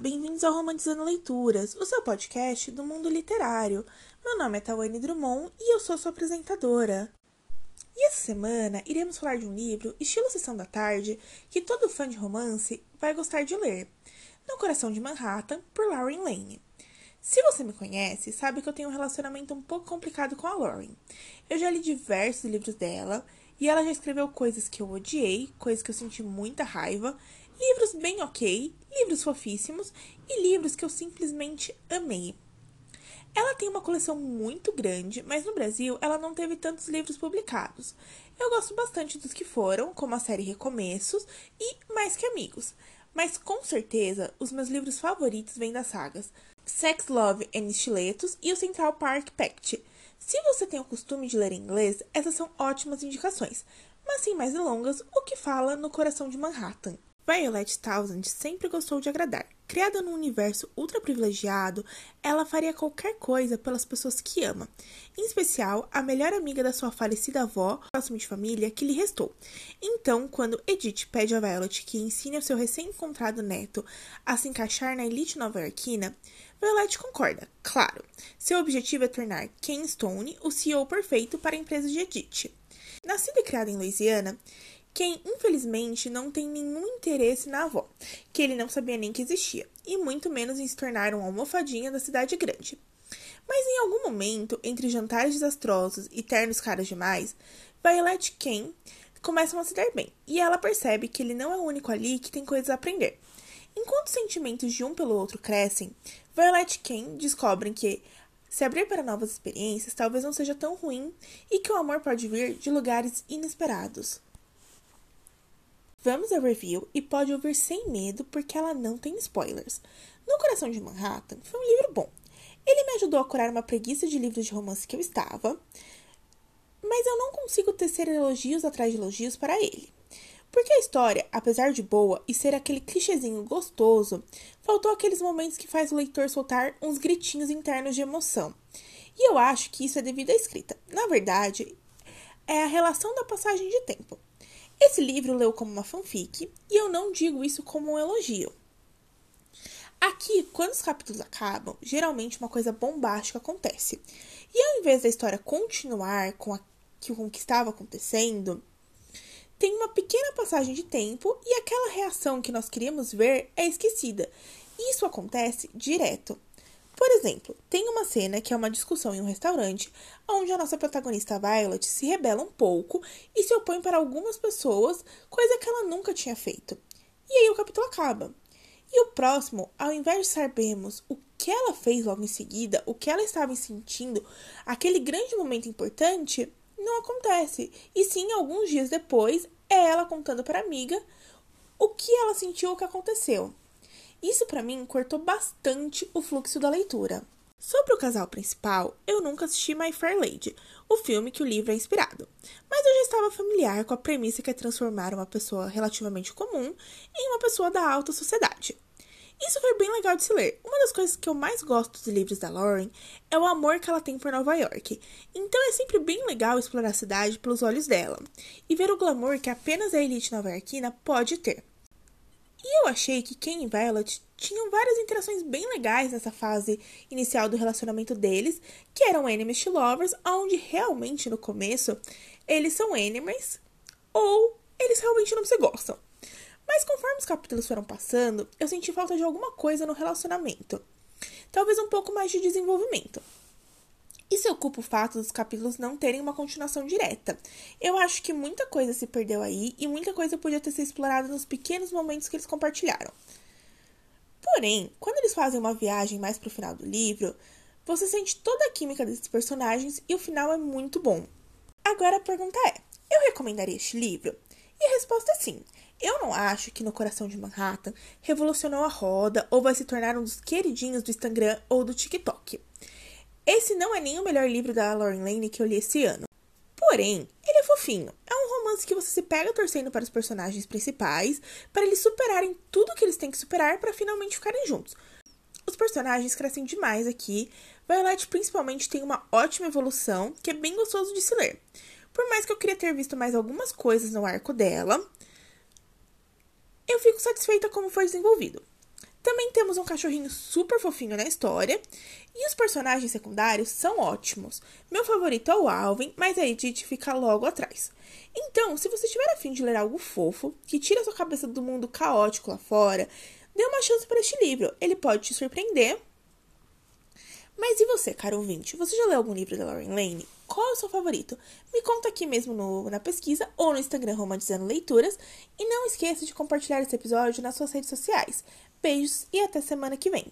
bem-vindos ao Romantizando Leituras, o seu podcast do mundo literário. Meu nome é Tawane Drummond e eu sou sua apresentadora. E essa semana iremos falar de um livro, estilo Sessão da Tarde, que todo fã de romance vai gostar de ler. No Coração de Manhattan, por Lauren Lane. Se você me conhece, sabe que eu tenho um relacionamento um pouco complicado com a Lauren. Eu já li diversos livros dela e ela já escreveu coisas que eu odiei, coisas que eu senti muita raiva livros bem ok, livros fofíssimos e livros que eu simplesmente amei. Ela tem uma coleção muito grande, mas no Brasil ela não teve tantos livros publicados. Eu gosto bastante dos que foram, como a série Recomeços e Mais que Amigos. Mas com certeza, os meus livros favoritos vêm das sagas Sex, Love and Estiletos e o Central Park Pact. Se você tem o costume de ler em inglês, essas são ótimas indicações. Mas sem mais delongas, o que fala no coração de Manhattan? Violet Townsend sempre gostou de agradar. Criada num universo ultra privilegiado, ela faria qualquer coisa pelas pessoas que ama, em especial a melhor amiga da sua falecida avó, próximo de família, que lhe restou. Então, quando Edith pede a Violet que ensine ao seu recém-encontrado neto a se encaixar na elite nova-iorquina, Violet concorda, claro. Seu objetivo é tornar Ken Stone o CEO perfeito para a empresa de Edith. Nascida e criada em Louisiana, quem infelizmente não tem nenhum interesse na avó, que ele não sabia nem que existia, e muito menos em se tornar uma almofadinha da cidade grande. Mas em algum momento, entre jantares desastrosos e ternos caros demais, Violet e Ken começam a se dar bem, e ela percebe que ele não é o único ali que tem coisas a aprender. Enquanto os sentimentos de um pelo outro crescem, Violet e Ken descobrem que se abrir para novas experiências talvez não seja tão ruim e que o amor pode vir de lugares inesperados. Vamos ao review e pode ouvir sem medo porque ela não tem spoilers. No Coração de Manhattan foi um livro bom. Ele me ajudou a curar uma preguiça de livros de romance que eu estava, mas eu não consigo tecer elogios atrás de elogios para ele. Porque a história, apesar de boa e ser aquele clichêzinho gostoso, faltou aqueles momentos que faz o leitor soltar uns gritinhos internos de emoção. E eu acho que isso é devido à escrita. Na verdade, é a relação da passagem de tempo. Esse livro leu como uma fanfic e eu não digo isso como um elogio. Aqui, quando os capítulos acabam, geralmente uma coisa bombástica acontece. E ao invés da história continuar com, a, com o que estava acontecendo, tem uma pequena passagem de tempo e aquela reação que nós queríamos ver é esquecida. Isso acontece direto. Por exemplo, tem uma cena que é uma discussão em um restaurante, onde a nossa protagonista Violet se rebela um pouco e se opõe para algumas pessoas, coisa que ela nunca tinha feito. E aí o capítulo acaba. E o próximo, ao invés de sabermos o que ela fez logo em seguida, o que ela estava sentindo, aquele grande momento importante, não acontece. E sim, alguns dias depois, é ela contando para a amiga o que ela sentiu, o que aconteceu. Isso para mim cortou bastante o fluxo da leitura. Sobre o casal principal, eu nunca assisti My Fair Lady, o filme que o livro é inspirado, mas eu já estava familiar com a premissa que é transformar uma pessoa relativamente comum em uma pessoa da alta sociedade. Isso foi bem legal de se ler. Uma das coisas que eu mais gosto dos livros da Lauren é o amor que ela tem por Nova York. Então é sempre bem legal explorar a cidade pelos olhos dela e ver o glamour que apenas a elite nova-iorquina pode ter. E eu achei que Ken e Violet tinham várias interações bem legais nessa fase inicial do relacionamento deles, que eram enemies to lovers, onde realmente no começo eles são enemies ou eles realmente não se gostam. Mas conforme os capítulos foram passando, eu senti falta de alguma coisa no relacionamento. Talvez um pouco mais de desenvolvimento. Isso ocupa o fato dos capítulos não terem uma continuação direta. Eu acho que muita coisa se perdeu aí e muita coisa podia ter sido explorada nos pequenos momentos que eles compartilharam. Porém, quando eles fazem uma viagem mais pro final do livro, você sente toda a química desses personagens e o final é muito bom. Agora a pergunta é: eu recomendaria este livro? E a resposta é sim. Eu não acho que No Coração de Manhattan revolucionou a roda ou vai se tornar um dos queridinhos do Instagram ou do TikTok. Esse não é nem o melhor livro da Lauren Lane que eu li esse ano. Porém, ele é fofinho. É um romance que você se pega torcendo para os personagens principais, para eles superarem tudo que eles têm que superar para finalmente ficarem juntos. Os personagens crescem demais aqui. Violet principalmente tem uma ótima evolução, que é bem gostoso de se ler. Por mais que eu queria ter visto mais algumas coisas no arco dela, eu fico satisfeita como foi desenvolvido. Também temos um cachorrinho super fofinho na história. E os personagens secundários são ótimos. Meu favorito é o Alvin, mas a Edith fica logo atrás. Então, se você estiver afim de ler algo fofo, que tira sua cabeça do mundo caótico lá fora, dê uma chance para este livro. Ele pode te surpreender. Mas e você, caro ouvinte? Você já leu algum livro da Lauren Lane? Qual é o seu favorito? Me conta aqui mesmo no, na pesquisa ou no Instagram Romantizando Leituras. E não esqueça de compartilhar esse episódio nas suas redes sociais. Beijos e até semana que vem.